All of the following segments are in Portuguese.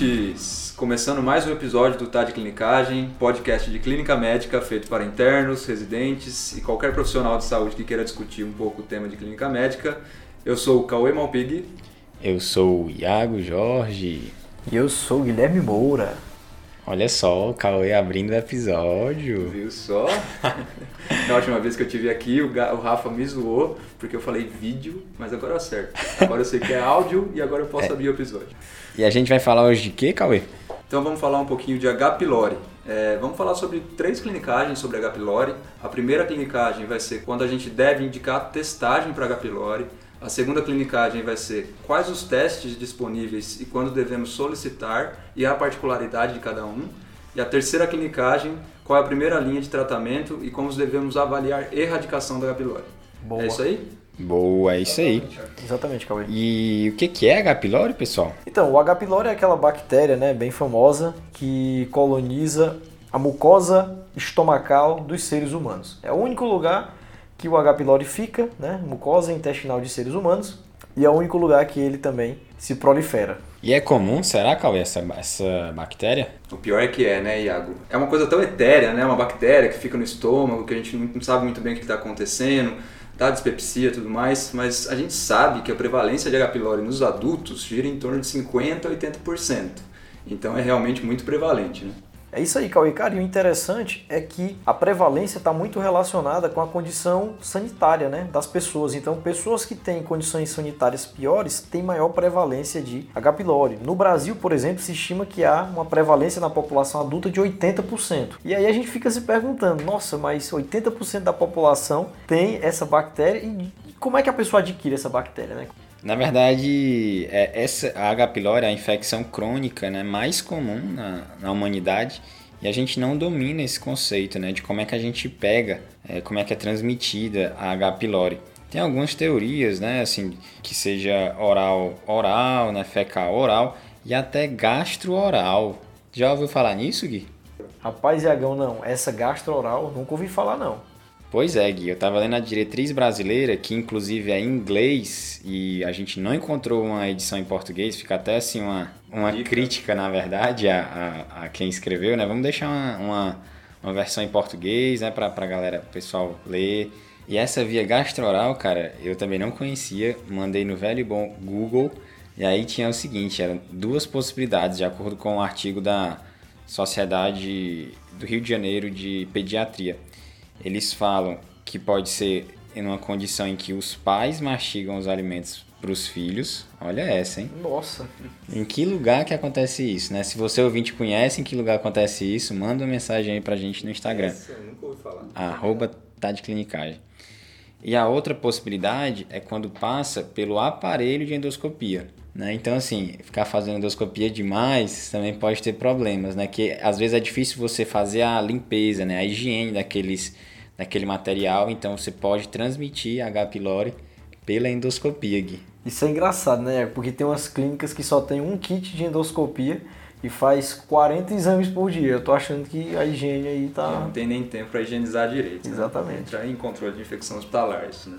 ouvintes! Começando mais um episódio do Tá de Clinicagem, podcast de clínica médica feito para internos, residentes e qualquer profissional de saúde que queira discutir um pouco o tema de clínica médica. Eu sou o Cauê Malpig. Eu sou o Iago Jorge. E eu sou o Guilherme Moura. Olha só, o Cauê abrindo o episódio. Viu só? Na última vez que eu tive aqui, o, Rafa me zoou porque eu falei vídeo, mas agora eu acerto. Agora eu sei que é áudio e agora eu posso é. abrir o episódio. E a gente vai falar hoje de quê, Cauê? Então vamos falar um pouquinho de H. pylori. É, vamos falar sobre três clinicagens sobre H. pylori. A primeira clinicagem vai ser quando a gente deve indicar testagem para H. pylori. A segunda clinicagem vai ser quais os testes disponíveis e quando devemos solicitar e a particularidade de cada um. E a terceira clinicagem, qual é a primeira linha de tratamento e como devemos avaliar erradicação da H. pylori. Boa. É isso aí? Boa, é isso aí. Exatamente, Cauê. E o que, que é H. pylori, pessoal? Então, o H. pylori é aquela bactéria né, bem famosa que coloniza a mucosa estomacal dos seres humanos. É o único lugar que o H. pylori fica, né, mucosa intestinal de seres humanos, e é o único lugar que ele também se prolifera. E é comum, será, Cauê, essa, essa bactéria? O pior é que é, né, Iago? É uma coisa tão etérea, né? Uma bactéria que fica no estômago, que a gente não sabe muito bem o que está acontecendo, dá dispepsia e tudo mais, mas a gente sabe que a prevalência de H. pylori nos adultos gira em torno de 50% a 80%. Então é realmente muito prevalente, né? É isso aí, Cauê. Cara, e o interessante é que a prevalência está muito relacionada com a condição sanitária né, das pessoas. Então, pessoas que têm condições sanitárias piores têm maior prevalência de H. pylori. No Brasil, por exemplo, se estima que há uma prevalência na população adulta de 80%. E aí a gente fica se perguntando, nossa, mas 80% da população tem essa bactéria e como é que a pessoa adquire essa bactéria, né? Na verdade, é, essa, a H. pylori é a infecção crônica né, mais comum na, na humanidade e a gente não domina esse conceito né, de como é que a gente pega, é, como é que é transmitida a H. pylori. Tem algumas teorias, né, assim, que seja oral, oral, né, fecal, oral e até gastro-oral. Já ouviu falar nisso, Gui? Rapaz, Iagão, não. Essa gastro-oral, nunca ouvi falar, não. Pois é, Gui, eu estava lendo a diretriz brasileira, que inclusive é em inglês, e a gente não encontrou uma edição em português, fica até assim uma, uma crítica, na verdade, a, a, a, quem escreveu, né? Vamos deixar uma, uma, uma versão em português, né, para a galera, o pessoal ler. E essa via gastroral, cara, eu também não conhecia, mandei no velho e bom Google, e aí tinha o seguinte, eram duas possibilidades, de acordo com o um artigo da Sociedade do Rio de Janeiro de Pediatria eles falam que pode ser em uma condição em que os pais mastigam os alimentos para os filhos. Olha essa, hein? Nossa. Em que lugar que acontece isso, né? Se você ouvinte conhece em que lugar acontece isso, manda uma mensagem aí pra gente no Instagram. Essa eu nunca ouvi falar. Arroba tá de clinicagem. E a outra possibilidade é quando passa pelo aparelho de endoscopia. Né? Então, assim, ficar fazendo endoscopia demais também pode ter problemas, né? Que às vezes é difícil você fazer a limpeza, né? A higiene daqueles naquele material, então você pode transmitir H. pylori pela endoscopia, Gui. Isso é engraçado, né? Porque tem umas clínicas que só tem um kit de endoscopia e faz 40 exames por dia. Eu tô achando que a higiene aí tá. Não tem nem tempo para higienizar direito. Né? Exatamente. Né? Entrar em controle de infecção hospitalar, isso, né?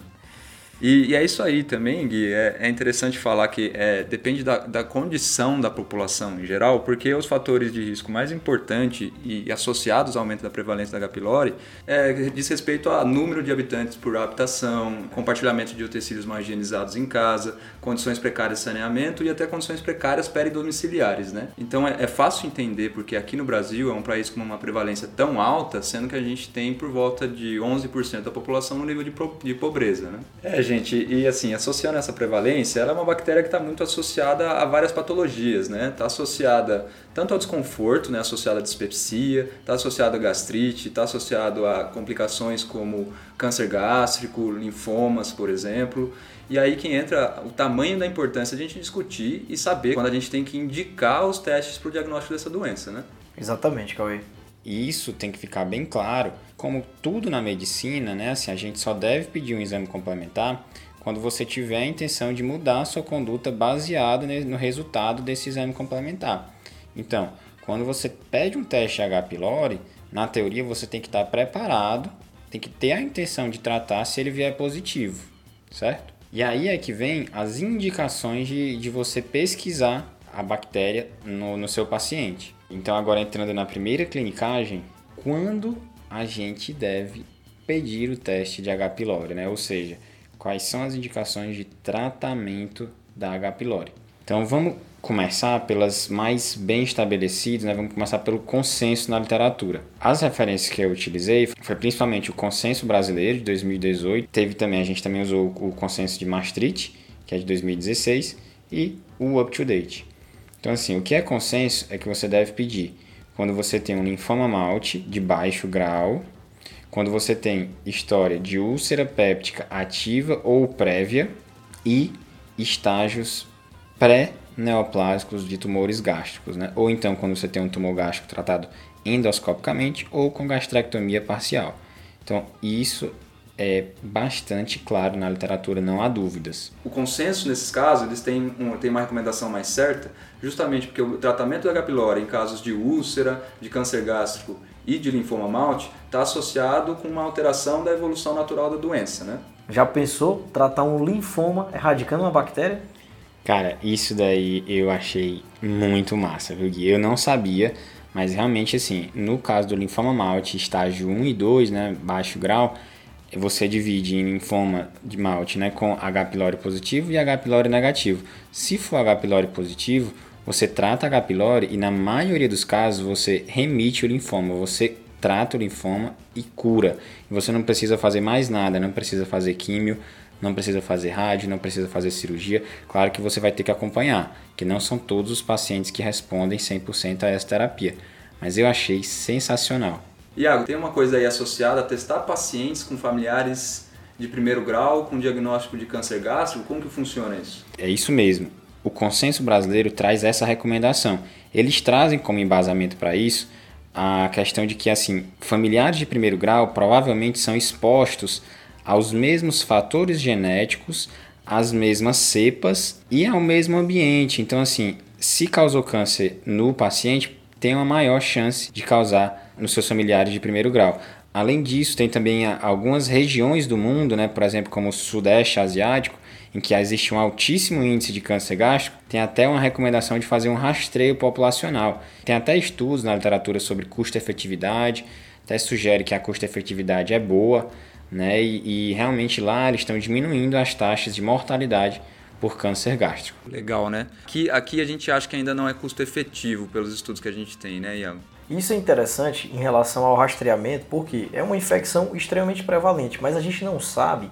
E, e, é isso aí também, Gui. É, é interessante falar que é, depende da, da, condição da população em geral, porque os fatores de risco mais importantes e, associados ao aumento da prevalência da H. pylori é, diz respeito a número de habitantes por habitação, compartilhamento de utensílios mais higienizados em casa, condições precárias de saneamento e até condições precárias peridomiciliares. Né? Então é, é fácil entender porque aqui no Brasil é um país com uma prevalência tão alta, sendo que a gente tem por volta de 11% da população no nível de, de pobreza. Né? É, gente, e assim, associando essa prevalência, ela é uma bactéria que está muito associada a várias patologias, né? Está associada tanto ao desconforto, né? Associada à dispepsia, está associada a gastrite, está associado a complicações como câncer gástrico, linfomas, por exemplo. E aí que entra o tamanho da importância de a gente discutir e saber quando a gente tem que indicar os testes para o diagnóstico dessa doença, né? Exatamente, Cauê. E isso tem que ficar bem claro. Como tudo na medicina, né? Assim, a gente só deve pedir um exame complementar quando você tiver a intenção de mudar a sua conduta baseado no resultado desse exame complementar. Então, quando você pede um teste H. pylori, na teoria você tem que estar preparado, tem que ter a intenção de tratar se ele vier positivo, certo? E aí é que vem as indicações de, de você pesquisar a bactéria no, no seu paciente. Então, agora entrando na primeira clinicagem, quando a gente deve pedir o teste de H. pylori, né? Ou seja, quais são as indicações de tratamento da H. pylori. Então, vamos começar pelas mais bem estabelecidas, né? vamos começar pelo consenso na literatura. As referências que eu utilizei foi principalmente o consenso brasileiro de 2018, teve também, a gente também usou o consenso de Maastricht, que é de 2016, e o Up to Date. Então assim, o que é consenso é que você deve pedir quando você tem um linfoma malte de baixo grau, quando você tem história de úlcera péptica ativa ou prévia e estágios pré neoplásicos de tumores gástricos, né? ou então quando você tem um tumor gástrico tratado endoscopicamente ou com gastrectomia parcial. Então, isso é bastante claro na literatura, não há dúvidas. O consenso nesses casos, eles têm, um, têm uma recomendação mais certa, justamente porque o tratamento do H. pylori em casos de úlcera, de câncer gástrico e de linfoma malte está associado com uma alteração da evolução natural da doença, né? Já pensou tratar um linfoma erradicando uma bactéria? Cara, isso daí eu achei muito massa, viu, Gui? Eu não sabia, mas realmente, assim, no caso do linfoma malte, estágio 1 e 2, né, baixo grau, você divide em linfoma de malte, né, com H. pylori positivo e H. pylori negativo. Se for H. pylori positivo, você trata H. pylori e na maioria dos casos você remite o linfoma, você trata o linfoma e cura. Você não precisa fazer mais nada, não precisa fazer químio, não precisa fazer rádio, não precisa fazer cirurgia. Claro que você vai ter que acompanhar, que não são todos os pacientes que respondem 100% a essa terapia. Mas eu achei sensacional. Iago, tem uma coisa aí associada a testar pacientes com familiares de primeiro grau com diagnóstico de câncer gástrico? Como que funciona isso? É isso mesmo. O consenso brasileiro traz essa recomendação. Eles trazem como embasamento para isso a questão de que assim, familiares de primeiro grau provavelmente são expostos aos mesmos fatores genéticos, às mesmas cepas e ao mesmo ambiente. Então, assim, se causou câncer no paciente, tem uma maior chance de causar nos seus familiares de primeiro grau. Além disso, tem também algumas regiões do mundo, né, por exemplo, como o Sudeste Asiático, em que existe um altíssimo índice de câncer gástrico, tem até uma recomendação de fazer um rastreio populacional. Tem até estudos na literatura sobre custo-efetividade, até sugere que a custo-efetividade é boa, né? E, e realmente lá eles estão diminuindo as taxas de mortalidade por câncer gástrico. Legal, né? Aqui, aqui a gente acha que ainda não é custo efetivo pelos estudos que a gente tem, né, Iago? Isso é interessante em relação ao rastreamento, porque é uma infecção extremamente prevalente, mas a gente não sabe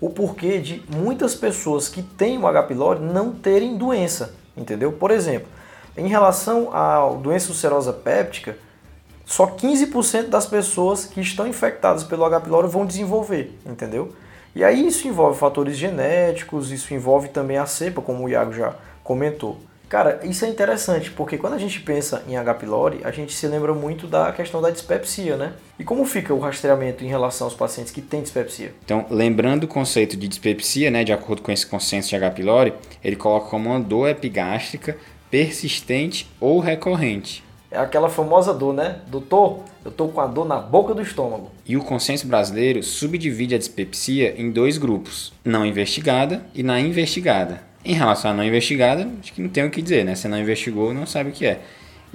o porquê de muitas pessoas que têm o H. pylori não terem doença, entendeu? Por exemplo, em relação à doença ulcerosa péptica, só 15% das pessoas que estão infectadas pelo H. pylori vão desenvolver, entendeu? E aí isso envolve fatores genéticos, isso envolve também a cepa, como o Iago já comentou. Cara, isso é interessante, porque quando a gente pensa em H. pylori, a gente se lembra muito da questão da dispepsia, né? E como fica o rastreamento em relação aos pacientes que têm dispepsia? Então, lembrando o conceito de dispepsia, né, de acordo com esse consenso de H. pylori, ele coloca como uma dor epigástrica persistente ou recorrente. É aquela famosa dor, né? Doutor, eu tô com a dor na boca do estômago. E o consenso brasileiro subdivide a dispepsia em dois grupos: não investigada e na investigada. Em relação à não investigada, acho que não tem o que dizer, né? Você não investigou, não sabe o que é.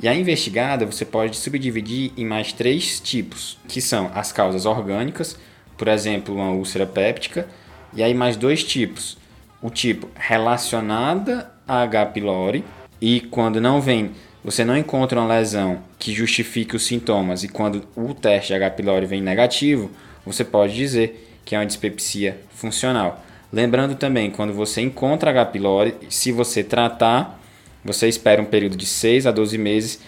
E a investigada você pode subdividir em mais três tipos, que são as causas orgânicas, por exemplo, uma úlcera péptica, e aí mais dois tipos. O tipo relacionada a H. pylori, e quando não vem você não encontra uma lesão que justifique os sintomas e quando o teste H. pylori vem negativo, você pode dizer que é uma dispepsia funcional. Lembrando também, quando você encontra H. pylori, se você tratar, você espera um período de 6 a 12 meses.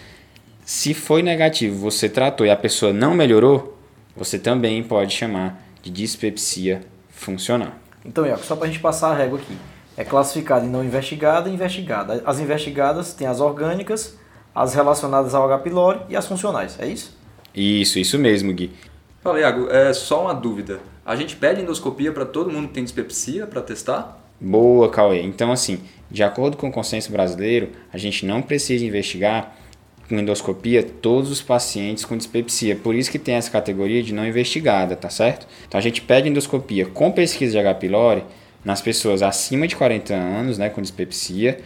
Se foi negativo, você tratou e a pessoa não melhorou, você também pode chamar de dispepsia funcional. Então, Iaco, só para a gente passar a régua aqui. É classificado em não investigada e investigada. As investigadas têm as orgânicas, as relacionadas ao H. pylori e as funcionais, é isso? Isso, isso mesmo, Gui. Fala, Iago, é só uma dúvida. A gente pede endoscopia para todo mundo que tem dispepsia para testar? Boa, Cauê. Então, assim, de acordo com o consenso brasileiro, a gente não precisa investigar com endoscopia todos os pacientes com dispepsia. Por isso que tem essa categoria de não investigada, tá certo? Então, a gente pede endoscopia com pesquisa de H. pylori nas pessoas acima de 40 anos, né, com dispepsia,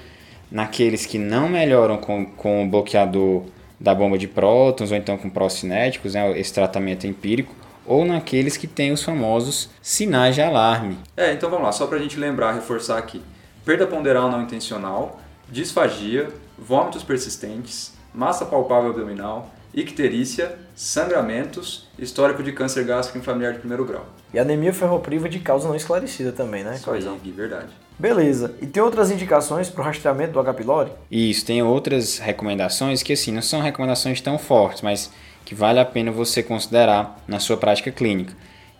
naqueles que não melhoram com, com o bloqueador da bomba de prótons ou então com procinéticos, né, esse tratamento empírico, ou naqueles que têm os famosos sinais de alarme. É, então vamos lá, só para a gente lembrar, reforçar aqui. Perda ponderal não intencional, disfagia, vômitos persistentes, massa palpável abdominal, icterícia, sangramentos, histórico de câncer gástrico em familiar de primeiro grau. E anemia ferropriva de causa não esclarecida também, né? Isso aí, verdade. Beleza. E tem outras indicações para o rastreamento do H. pylori? Isso, tem outras recomendações que assim, não são recomendações tão fortes, mas que vale a pena você considerar na sua prática clínica,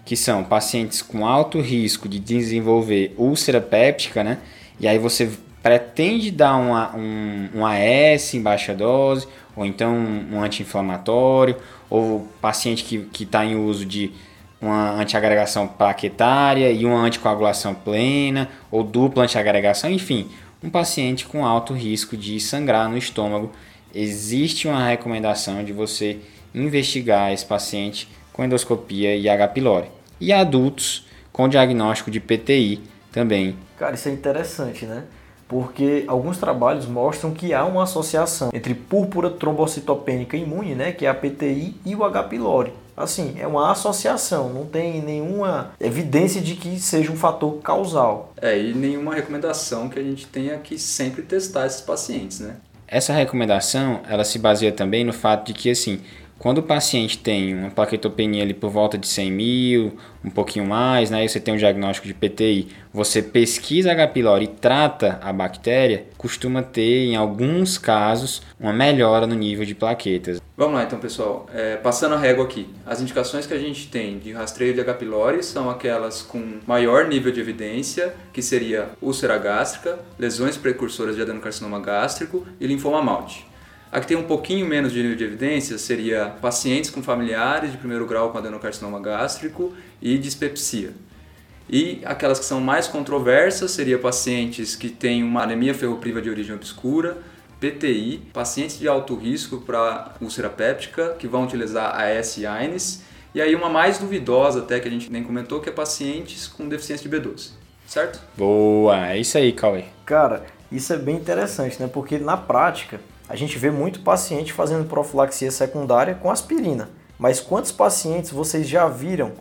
que são pacientes com alto risco de desenvolver úlcera péptica, né? E aí você pretende dar uma, um, um AS em baixa dose, ou então um anti-inflamatório, ou paciente que está em uso de uma antiagregação plaquetária e uma anticoagulação plena, ou dupla antiagregação, enfim, um paciente com alto risco de sangrar no estômago. Existe uma recomendação de você investigar esse paciente com endoscopia e H. pylori. E adultos com diagnóstico de PTI também. Cara, isso é interessante, né? porque alguns trabalhos mostram que há uma associação entre púrpura trombocitopênica imune, né, que é a PTI, e o H. pylori. Assim, é uma associação, não tem nenhuma evidência de que seja um fator causal. É, e nenhuma recomendação que a gente tenha que sempre testar esses pacientes, né? Essa recomendação, ela se baseia também no fato de que, assim, quando o paciente tem uma plaquetopenia ali por volta de 100 mil, um pouquinho mais, né, e você tem um diagnóstico de PTI, você pesquisa H. pylori e trata a bactéria, costuma ter, em alguns casos, uma melhora no nível de plaquetas. Vamos lá então, pessoal. É, passando a régua aqui. As indicações que a gente tem de rastreio de H. pylori são aquelas com maior nível de evidência, que seria úlcera gástrica, lesões precursoras de adenocarcinoma gástrico e linfoma malte. A que tem um pouquinho menos de nível de evidência seria pacientes com familiares de primeiro grau com adenocarcinoma gástrico e dispepsia. E aquelas que são mais controversas seria pacientes que têm uma anemia ferropriva de origem obscura, PTI, pacientes de alto risco para úlcera péptica que vão utilizar a S-Ines e aí uma mais duvidosa até que a gente nem comentou que é pacientes com deficiência de B12, certo? Boa, é isso aí, Cauê. Cara, isso é bem interessante, né? Porque na prática a gente vê muito paciente fazendo profilaxia secundária com aspirina. Mas quantos pacientes vocês já viram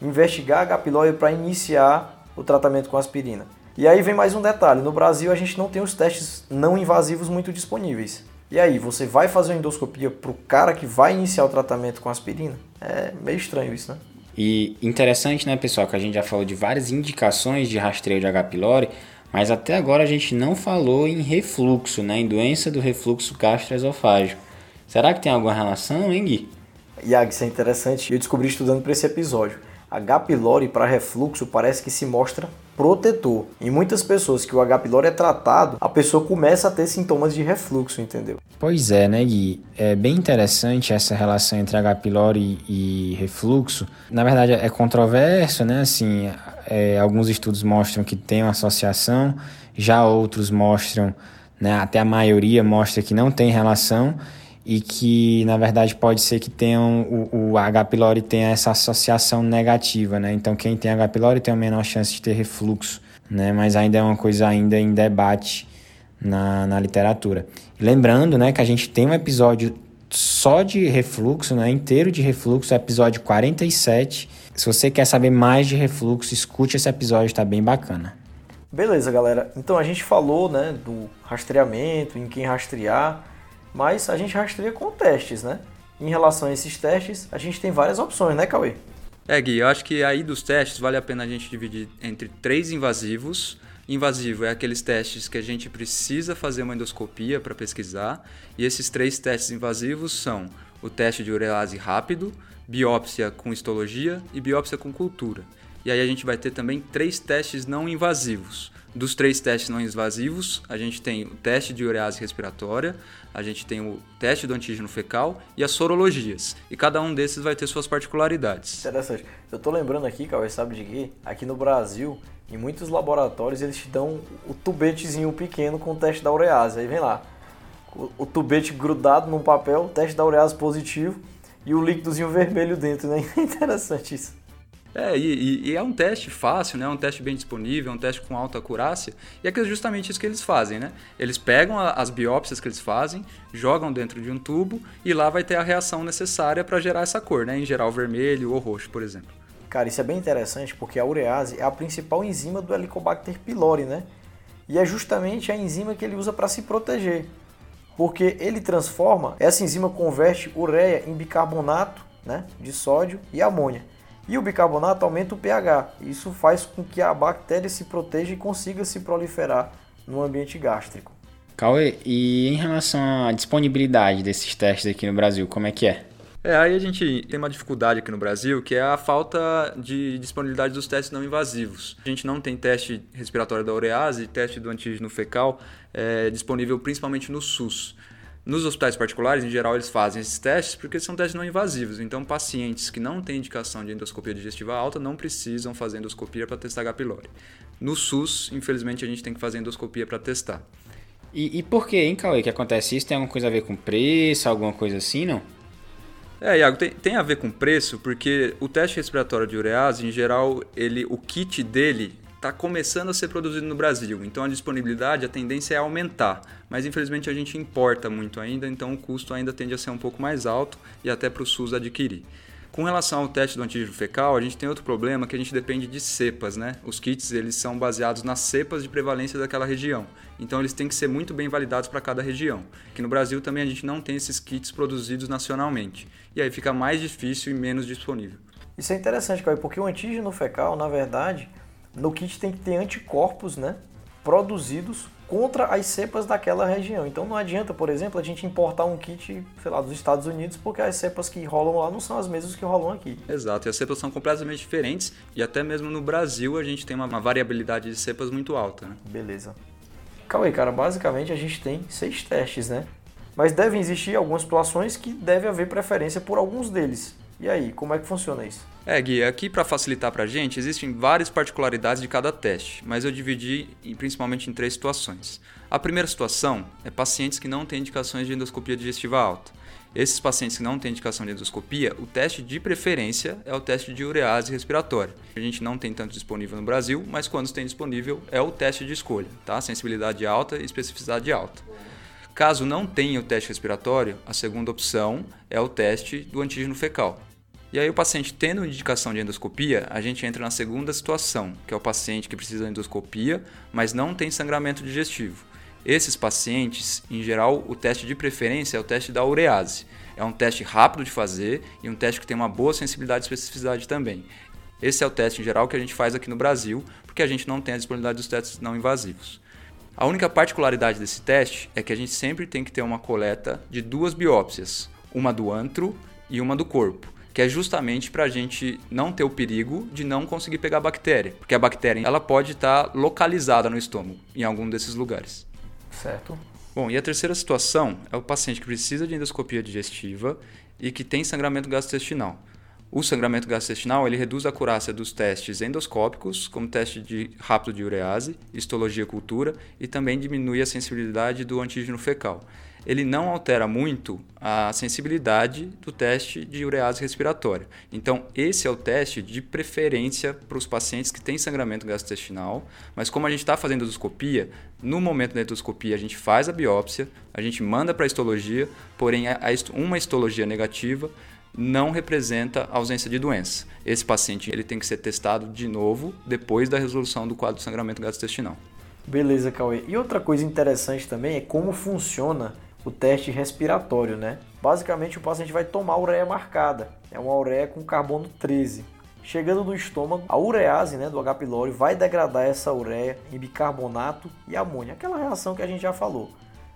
investigar H. pylori para iniciar o tratamento com aspirina? E aí vem mais um detalhe: no Brasil a gente não tem os testes não invasivos muito disponíveis. E aí, você vai fazer uma endoscopia para o cara que vai iniciar o tratamento com aspirina? É meio estranho isso, né? E interessante, né, pessoal, que a gente já falou de várias indicações de rastreio de H. pylori, mas até agora a gente não falou em refluxo, né? em doença do refluxo gastroesofágico. Será que tem alguma relação, hein, Gui? Iag, isso é interessante. Eu descobri estudando para esse episódio. H. pylori para refluxo parece que se mostra protetor. Em muitas pessoas que o H. pylori é tratado, a pessoa começa a ter sintomas de refluxo, entendeu? Pois é, né, Gui? É bem interessante essa relação entre H. pylori e refluxo. Na verdade, é controverso, né? Assim, é, alguns estudos mostram que tem uma associação, já outros mostram, né, até a maioria mostra que não tem relação e que na verdade pode ser que tenham o, o H. pylori tenha essa associação negativa, né? Então quem tem H. pylori tem a menor chance de ter refluxo, né? Mas ainda é uma coisa ainda em debate na, na literatura. lembrando, né, que a gente tem um episódio só de refluxo, né, inteiro de refluxo, episódio 47. Se você quer saber mais de refluxo, escute esse episódio, está bem bacana. Beleza, galera. Então a gente falou, né, do rastreamento, em quem rastrear mas a gente rastreia com testes, né? Em relação a esses testes, a gente tem várias opções, né, Cauê? É, Gui, eu acho que aí dos testes vale a pena a gente dividir entre três invasivos. Invasivo é aqueles testes que a gente precisa fazer uma endoscopia para pesquisar, e esses três testes invasivos são o teste de urease rápido, biópsia com histologia e biópsia com cultura. E aí a gente vai ter também três testes não invasivos. Dos três testes não invasivos, a gente tem o teste de urease respiratória, a gente tem o teste do antígeno fecal e as sorologias. E cada um desses vai ter suas particularidades. Interessante. Eu tô lembrando aqui, Cauê, sabe de quê? Aqui no Brasil, em muitos laboratórios, eles te dão o tubetezinho pequeno com o teste da urease. Aí vem lá, o tubete grudado num papel, teste da urease positivo e o líquidozinho vermelho dentro, né? Interessante isso. É, e, e, é um teste fácil, né? É um teste bem disponível, é um teste com alta acurácia. E é justamente isso que eles fazem, né? Eles pegam a, as biópsias que eles fazem, jogam dentro de um tubo e lá vai ter a reação necessária para gerar essa cor, né? Em geral vermelho ou roxo, por exemplo. Cara, isso é bem interessante porque a urease é a principal enzima do Helicobacter pylori, né? E é justamente a enzima que ele usa para se proteger. Porque ele transforma, essa enzima converte ureia em bicarbonato né, de sódio e amônia. E o bicarbonato aumenta o pH. Isso faz com que a bactéria se proteja e consiga se proliferar no ambiente gástrico. Cauê, e em relação à disponibilidade desses testes aqui no Brasil, como é que é? É, aí a gente tem uma dificuldade aqui no Brasil, que é a falta de disponibilidade dos testes não invasivos. A gente não tem teste respiratório da urease, teste do antígeno fecal é, disponível principalmente no SUS. Nos hospitais particulares, em geral, eles fazem esses testes porque são testes não invasivos. Então, pacientes que não têm indicação de endoscopia digestiva alta não precisam fazer endoscopia para testar H. pylori. No SUS, infelizmente, a gente tem que fazer endoscopia para testar. E, e por que, hein, Cauê, que acontece isso? Tem alguma coisa a ver com preço, alguma coisa assim, não? É, Iago, tem, tem a ver com preço, porque o teste respiratório de urease, em geral, ele, o kit dele está começando a ser produzido no Brasil. Então a disponibilidade, a tendência é aumentar. Mas infelizmente a gente importa muito ainda, então o custo ainda tende a ser um pouco mais alto e até para o SUS adquirir. Com relação ao teste do antígeno fecal, a gente tem outro problema que a gente depende de cepas, né? Os kits eles são baseados nas cepas de prevalência daquela região. Então eles têm que ser muito bem validados para cada região. Aqui no Brasil também a gente não tem esses kits produzidos nacionalmente. E aí fica mais difícil e menos disponível. Isso é interessante, Caio, porque o antígeno fecal, na verdade, no kit tem que ter anticorpos, né? Produzidos contra as cepas daquela região. Então não adianta, por exemplo, a gente importar um kit, sei lá, dos Estados Unidos, porque as cepas que rolam lá não são as mesmas que rolam aqui. Exato, e as cepas são completamente diferentes e até mesmo no Brasil a gente tem uma, uma variabilidade de cepas muito alta. Né? Beleza. Calma aí, cara, basicamente a gente tem seis testes, né? Mas devem existir algumas situações que deve haver preferência por alguns deles. E aí, como é que funciona isso? É, Gui, aqui para facilitar para a gente, existem várias particularidades de cada teste, mas eu dividi principalmente em três situações. A primeira situação é pacientes que não têm indicações de endoscopia digestiva alta. Esses pacientes que não têm indicação de endoscopia, o teste de preferência é o teste de urease respiratória. A gente não tem tanto disponível no Brasil, mas quando tem disponível é o teste de escolha, tá? Sensibilidade alta e especificidade alta. Caso não tenha o teste respiratório, a segunda opção é o teste do antígeno fecal. E aí o paciente tendo indicação de endoscopia, a gente entra na segunda situação, que é o paciente que precisa de endoscopia, mas não tem sangramento digestivo. Esses pacientes, em geral, o teste de preferência é o teste da urease. É um teste rápido de fazer e um teste que tem uma boa sensibilidade e especificidade também. Esse é o teste em geral que a gente faz aqui no Brasil, porque a gente não tem a disponibilidade dos testes não invasivos. A única particularidade desse teste é que a gente sempre tem que ter uma coleta de duas biópsias, uma do antro e uma do corpo, que é justamente para a gente não ter o perigo de não conseguir pegar a bactéria, porque a bactéria ela pode estar tá localizada no estômago, em algum desses lugares. Certo. Bom, e a terceira situação é o paciente que precisa de endoscopia digestiva e que tem sangramento gastrointestinal. O sangramento gastrointestinal ele reduz a acurácia dos testes endoscópicos, como teste de rápido de urease, histologia cultura, e também diminui a sensibilidade do antígeno fecal. Ele não altera muito a sensibilidade do teste de urease respiratória. Então, esse é o teste de preferência para os pacientes que têm sangramento gastrointestinal, mas como a gente está fazendo endoscopia, no momento da endoscopia a gente faz a biópsia, a gente manda para a histologia, porém uma histologia negativa não representa ausência de doença. Esse paciente ele tem que ser testado de novo depois da resolução do quadro de sangramento gastrointestinal. Beleza, Cauê. E outra coisa interessante também é como funciona o teste respiratório, né? Basicamente o paciente vai tomar ureia marcada. É uma ureia com carbono 13. Chegando no estômago, a urease né, do H. pylori vai degradar essa ureia em bicarbonato e amônia, aquela reação que a gente já falou.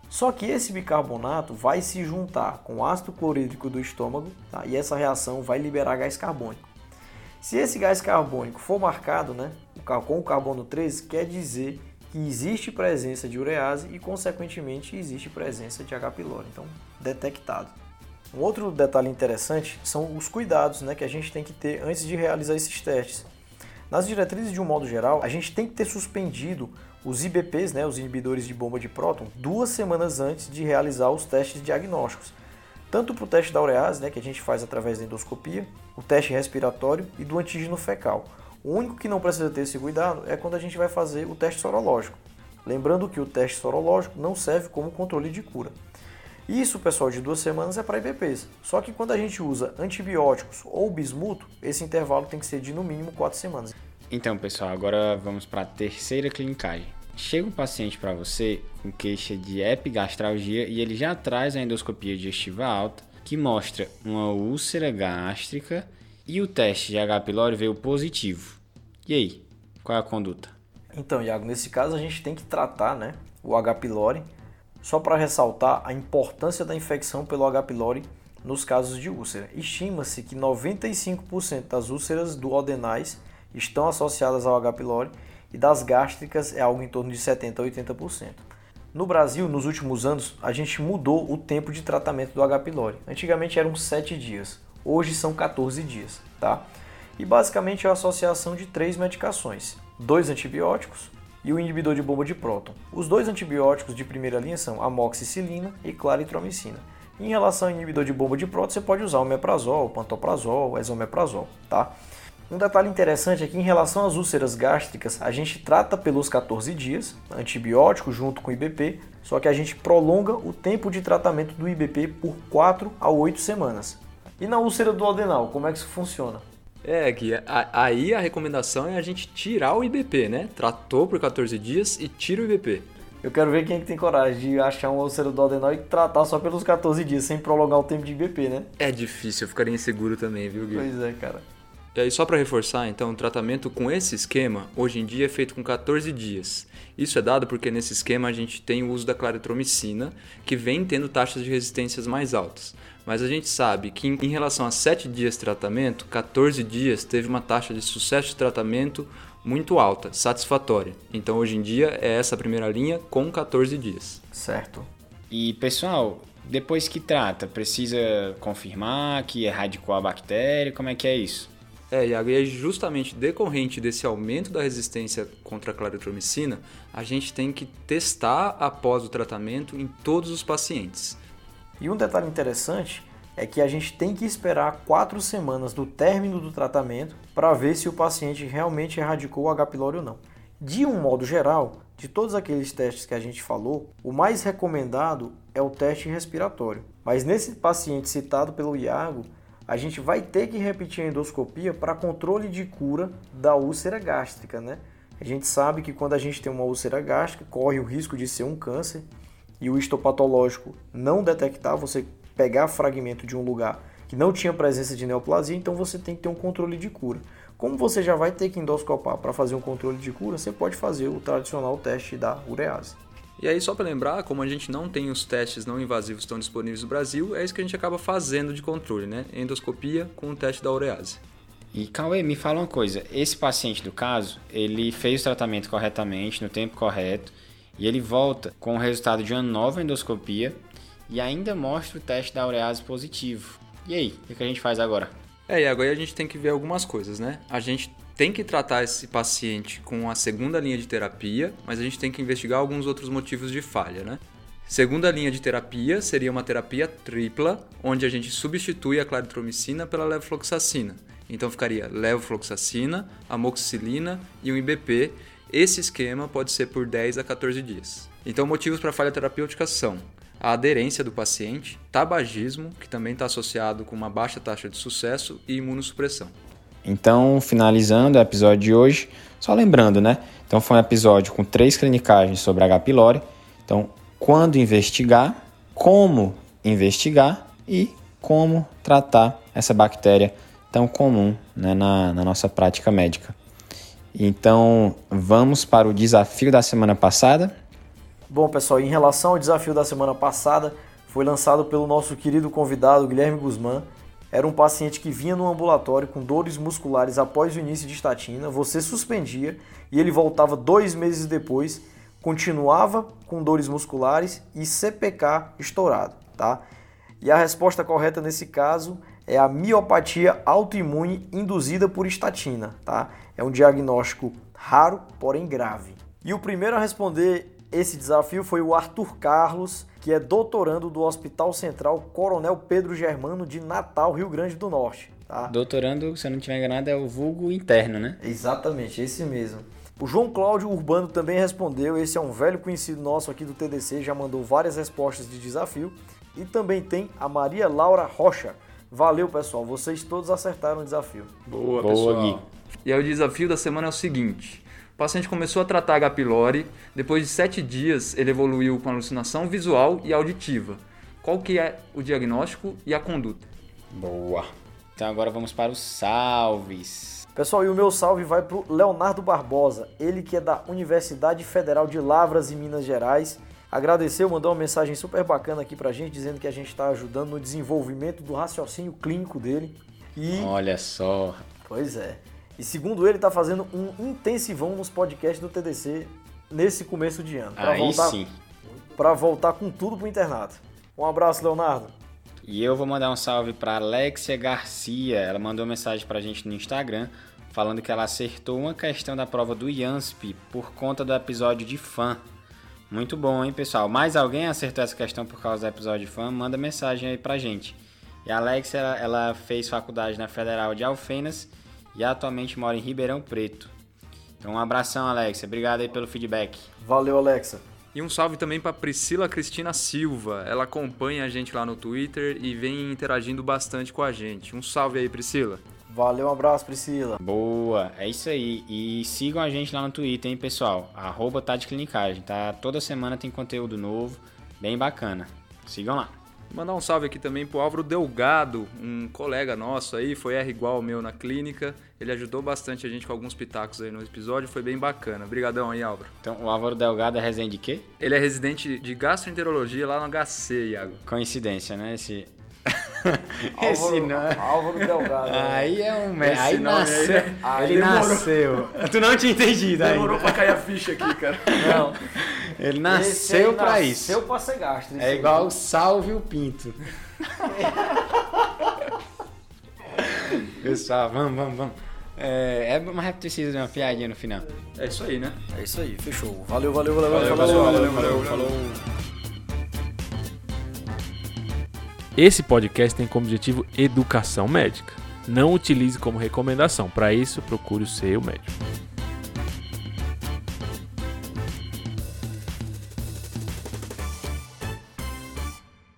Só que esse bicarbonato vai se juntar com o ácido clorídrico do estômago tá? e essa reação vai liberar gás carbônico. Se esse gás carbônico for marcado né, com o carbono 13, quer dizer que existe presença de urease e, consequentemente, existe presença de H. pylori, então detectado. Um outro detalhe interessante são os cuidados né, que a gente tem que ter antes de realizar esses testes. Nas diretrizes, de um modo geral, a gente tem que ter suspendido os IBPs, né, os inibidores de bomba de próton, duas semanas antes de realizar os testes diagnósticos. tanto para o teste da urease, né, que a gente faz através da endoscopia, o teste respiratório e do antígeno fecal. O único que não precisa ter esse cuidado é quando a gente vai fazer o teste sorológico. Lembrando que o teste sorológico não serve como controle de cura. Isso, pessoal, de duas semanas é para IBPs. Só que quando a gente usa antibióticos ou bismuto, esse intervalo tem que ser de no mínimo quatro semanas. Então, pessoal, agora vamos para a terceira clinicagem. Chega um paciente para você com queixa de epigastralgia e ele já traz a endoscopia digestiva alta, que mostra uma úlcera gástrica e o teste de H. pylori veio positivo. E aí, qual é a conduta? Então, Iago, nesse caso a gente tem que tratar né, o H. pylori só para ressaltar a importância da infecção pelo H. pylori nos casos de úlcera. Estima-se que 95% das úlceras duodenais estão associadas ao H. pylori e das gástricas é algo em torno de 70 a 80%. No Brasil, nos últimos anos, a gente mudou o tempo de tratamento do H. pylori. Antigamente eram 7 dias, hoje são 14 dias, tá? E basicamente é a associação de três medicações: dois antibióticos, e o inibidor de bomba de próton. Os dois antibióticos de primeira linha são amoxicilina e claritromicina. Em relação ao inibidor de bomba de próton, você pode usar o meprazol, pantoprazol, esomeprazol, tá? Um detalhe interessante é que em relação às úlceras gástricas, a gente trata pelos 14 dias, antibiótico junto com IBP, só que a gente prolonga o tempo de tratamento do IBP por 4 a 8 semanas. E na úlcera do adenal, como é que isso funciona? É, Gui, aí a recomendação é a gente tirar o IBP, né? Tratou por 14 dias e tira o IBP. Eu quero ver quem é que tem coragem de achar um úlcero do adenal e tratar só pelos 14 dias, sem prolongar o tempo de IBP, né? É difícil, eu ficaria inseguro também, viu, Gui? Pois é, cara. E aí, só para reforçar, então, o tratamento com esse esquema, hoje em dia é feito com 14 dias. Isso é dado porque nesse esquema a gente tem o uso da claritromicina, que vem tendo taxas de resistências mais altas. Mas a gente sabe que em relação a 7 dias de tratamento, 14 dias teve uma taxa de sucesso de tratamento muito alta, satisfatória. Então hoje em dia é essa a primeira linha com 14 dias. Certo. E pessoal, depois que trata, precisa confirmar que erradicou a bactéria? Como é que é isso? É, Iago, e é justamente decorrente desse aumento da resistência contra a claritromicina, a gente tem que testar após o tratamento em todos os pacientes. E um detalhe interessante é que a gente tem que esperar quatro semanas do término do tratamento para ver se o paciente realmente erradicou o H. pylori ou não. De um modo geral, de todos aqueles testes que a gente falou, o mais recomendado é o teste respiratório. Mas nesse paciente citado pelo Iago, a gente vai ter que repetir a endoscopia para controle de cura da úlcera gástrica, né? A gente sabe que quando a gente tem uma úlcera gástrica, corre o risco de ser um câncer e o histopatológico não detectar, você pegar fragmento de um lugar que não tinha presença de neoplasia, então você tem que ter um controle de cura. Como você já vai ter que endoscopar para fazer um controle de cura, você pode fazer o tradicional teste da urease. E aí, só para lembrar, como a gente não tem os testes não invasivos tão disponíveis no Brasil, é isso que a gente acaba fazendo de controle, né? Endoscopia com o teste da urease. E Cauê, me fala uma coisa, esse paciente do caso, ele fez o tratamento corretamente, no tempo correto, e ele volta com o resultado de uma nova endoscopia e ainda mostra o teste da urease positivo. E aí, o que a gente faz agora? É, e agora a gente tem que ver algumas coisas, né? A gente tem que tratar esse paciente com a segunda linha de terapia, mas a gente tem que investigar alguns outros motivos de falha, né? Segunda linha de terapia seria uma terapia tripla, onde a gente substitui a claritromicina pela levofloxacina. Então ficaria levofloxacina, amoxicilina e um IBP, esse esquema pode ser por 10 a 14 dias. Então, motivos para falha terapêutica são a aderência do paciente, tabagismo, que também está associado com uma baixa taxa de sucesso, e imunossupressão. Então, finalizando o episódio de hoje, só lembrando, né? Então, foi um episódio com três clinicagens sobre H. pylori. Então, quando investigar, como investigar e como tratar essa bactéria tão comum né, na, na nossa prática médica. Então, vamos para o desafio da semana passada. Bom, pessoal, em relação ao desafio da semana passada, foi lançado pelo nosso querido convidado Guilherme Guzmán. Era um paciente que vinha no ambulatório com dores musculares após o início de estatina, você suspendia e ele voltava dois meses depois, continuava com dores musculares e CPK estourado, tá? E a resposta correta nesse caso é a miopatia autoimune induzida por estatina, tá? É um diagnóstico raro, porém grave. E o primeiro a responder esse desafio foi o Arthur Carlos, que é doutorando do Hospital Central Coronel Pedro Germano de Natal, Rio Grande do Norte. Tá? Doutorando, se eu não estiver enganado, é o vulgo interno, né? Exatamente, esse mesmo. O João Cláudio Urbano também respondeu, esse é um velho conhecido nosso aqui do TDC, já mandou várias respostas de desafio. E também tem a Maria Laura Rocha. Valeu, pessoal, vocês todos acertaram o desafio. Boa, Boa, pessoal. Gui. E aí o desafio da semana é o seguinte. O paciente começou a tratar H. pylori, depois de sete dias ele evoluiu com alucinação visual e auditiva. Qual que é o diagnóstico e a conduta? Boa. Então agora vamos para os salves. Pessoal, e o meu salve vai pro Leonardo Barbosa, ele que é da Universidade Federal de Lavras, em Minas Gerais. Agradeceu, mandou uma mensagem super bacana aqui pra gente, dizendo que a gente está ajudando no desenvolvimento do raciocínio clínico dele. E, Olha só. pois é, e segundo ele, está fazendo um intensivão nos podcasts do TDC nesse começo de ano. Pra Aí voltar, sim. Pra voltar com tudo pro internato. Um abraço, Leonardo. E eu vou mandar um salve para Alexia Garcia. Ela mandou mensagem pra gente no Instagram falando que ela acertou uma questão da prova do IANSP por conta do episódio de fã. Muito bom, hein, pessoal? Mais alguém acertou essa questão por causa do episódio de fã? Manda mensagem aí pra gente. E a Alexia, ela fez faculdade na Federal de Alfenas e atualmente mora em Ribeirão Preto. Então, um abração, Alexia. Obrigado aí pelo feedback. Valeu, Alexa. E um salve também para Priscila Cristina Silva. Ela acompanha a gente lá no Twitter e vem interagindo bastante com a gente. Um salve aí, Priscila. Valeu, um abraço, Priscila. Boa, é isso aí. E sigam a gente lá no Twitter, hein, pessoal? Arroba tá de clinicagem, tá? Toda semana tem conteúdo novo, bem bacana. Sigam lá. Mandar um salve aqui também pro Álvaro Delgado, um colega nosso aí, foi R igual ao meu na clínica. Ele ajudou bastante a gente com alguns pitacos aí no episódio, foi bem bacana. Obrigadão aí, Álvaro. Então, o Álvaro Delgado é resenha de quê? Ele é residente de gastroenterologia lá no HC, Iago. Coincidência, né? Esse. Álvaro, nome. Álvaro Delgado. né? Aí é um. Esse aí nasceu. né? Aí ele demorou. nasceu. Tu não tinha entendido ainda. pra cair a ficha aqui, cara. Não. Ele nasceu aí pra nasceu isso. pra ser gastro. É igual o Salve o Pinto. Pessoal, vamos, vamos, vamos. É, é mas precisa de uma piadinha no final. É isso aí, né? É isso aí, fechou. Valeu, valeu, valeu. Valeu, valeu, valeu, Valeu, valeu, valeu. Esse podcast tem como objetivo educação médica. Não utilize como recomendação. Para isso, procure o seu médico.